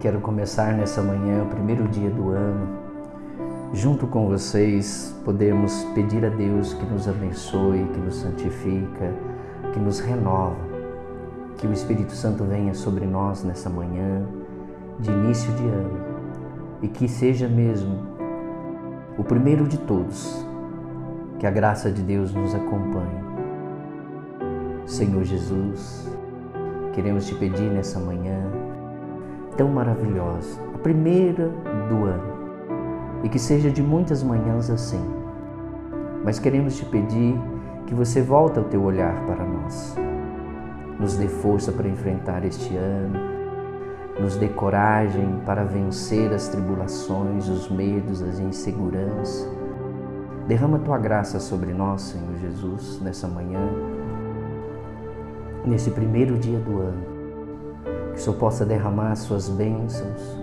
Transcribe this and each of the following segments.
Quero começar nessa manhã, o primeiro dia do ano, junto com vocês, podemos pedir a Deus que nos abençoe, que nos santifica, que nos renova, que o Espírito Santo venha sobre nós nessa manhã de início de ano e que seja mesmo o primeiro de todos, que a graça de Deus nos acompanhe. Senhor Jesus, queremos te pedir nessa manhã tão maravilhosa, a primeira do ano, e que seja de muitas manhãs assim. Mas queremos te pedir que você volte o teu olhar para nós. Nos dê força para enfrentar este ano, nos dê coragem para vencer as tribulações, os medos, as inseguranças. Derrama tua graça sobre nós, Senhor Jesus, nessa manhã nesse primeiro dia do ano. Que o Senhor possa derramar suas bênçãos,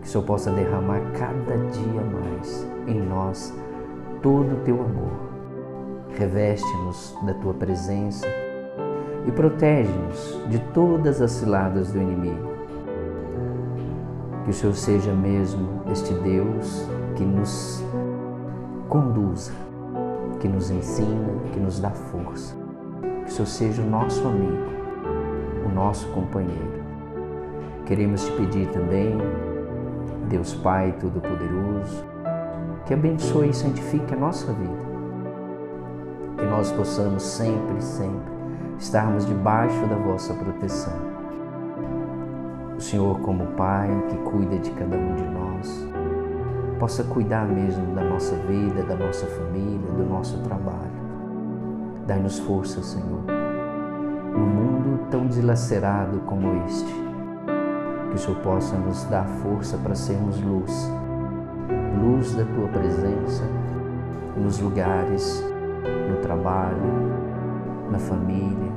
que o Senhor possa derramar cada dia mais em nós todo o teu amor. Reveste-nos da tua presença e protege-nos de todas as ciladas do inimigo. Que o Senhor seja mesmo este Deus que nos conduza, que nos ensina, que nos dá força que o Senhor seja o nosso amigo, o nosso companheiro. Queremos te pedir também, Deus Pai Todo-Poderoso, que abençoe e santifique a nossa vida. Que nós possamos sempre, sempre estarmos debaixo da vossa proteção. O Senhor, como Pai que cuida de cada um de nós, possa cuidar mesmo da nossa vida, da nossa família, do nosso trabalho Dai-nos força, Senhor, num mundo tão dilacerado como este, que o Senhor possa nos dar força para sermos luz, luz da Tua presença nos lugares, no trabalho, na família,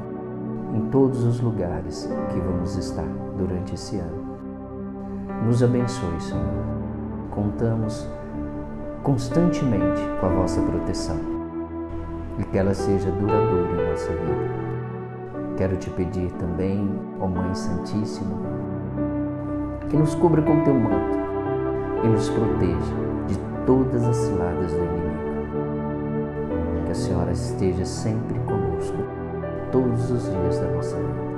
em todos os lugares que vamos estar durante esse ano. Nos abençoe, Senhor. Contamos constantemente com a vossa proteção e que ela seja duradoura em nossa vida. Quero te pedir também, ó Mãe Santíssima, que nos cubra com teu manto e nos proteja de todas as ciladas do inimigo. Que a Senhora esteja sempre conosco, todos os dias da nossa vida.